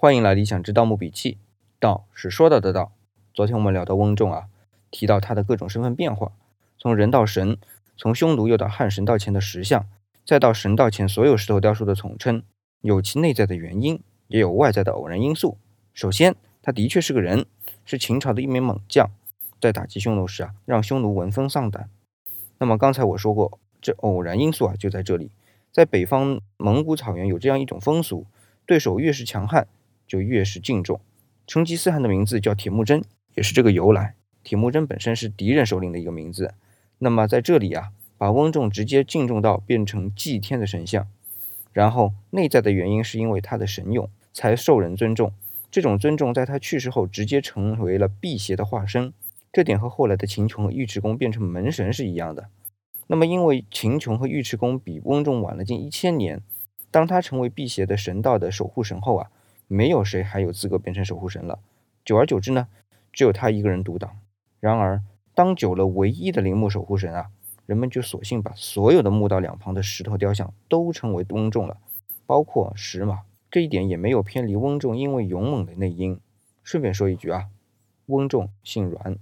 欢迎来理想之盗墓笔记。道是说到的道。昨天我们聊到翁仲啊，提到他的各种身份变化，从人到神，从匈奴又到汉神道前的石像，再到神道前所有石头雕塑的统称，有其内在的原因，也有外在的偶然因素。首先，他的确是个人，是秦朝的一名猛将，在打击匈奴时啊，让匈奴闻风丧胆。那么刚才我说过，这偶然因素啊就在这里，在北方蒙古草原有这样一种风俗，对手越是强悍，就越是敬重。成吉思汗的名字叫铁木真。也是这个由来，铁木真本身是敌人首领的一个名字。那么在这里啊，把翁仲直接敬重到变成祭天的神像，然后内在的原因是因为他的神勇才受人尊重。这种尊重在他去世后直接成为了辟邪的化身，这点和后来的秦琼和尉迟恭变成门神是一样的。那么因为秦琼和尉迟恭比翁仲晚了近一千年，当他成为辟邪的神道的守护神后啊，没有谁还有资格变成守护神了。久而久之呢？只有他一个人独当。然而，当久了唯一的陵墓守护神啊，人们就索性把所有的墓道两旁的石头雕像都称为翁仲了，包括石马。这一点也没有偏离翁仲因为勇猛的内因。顺便说一句啊，翁仲姓阮。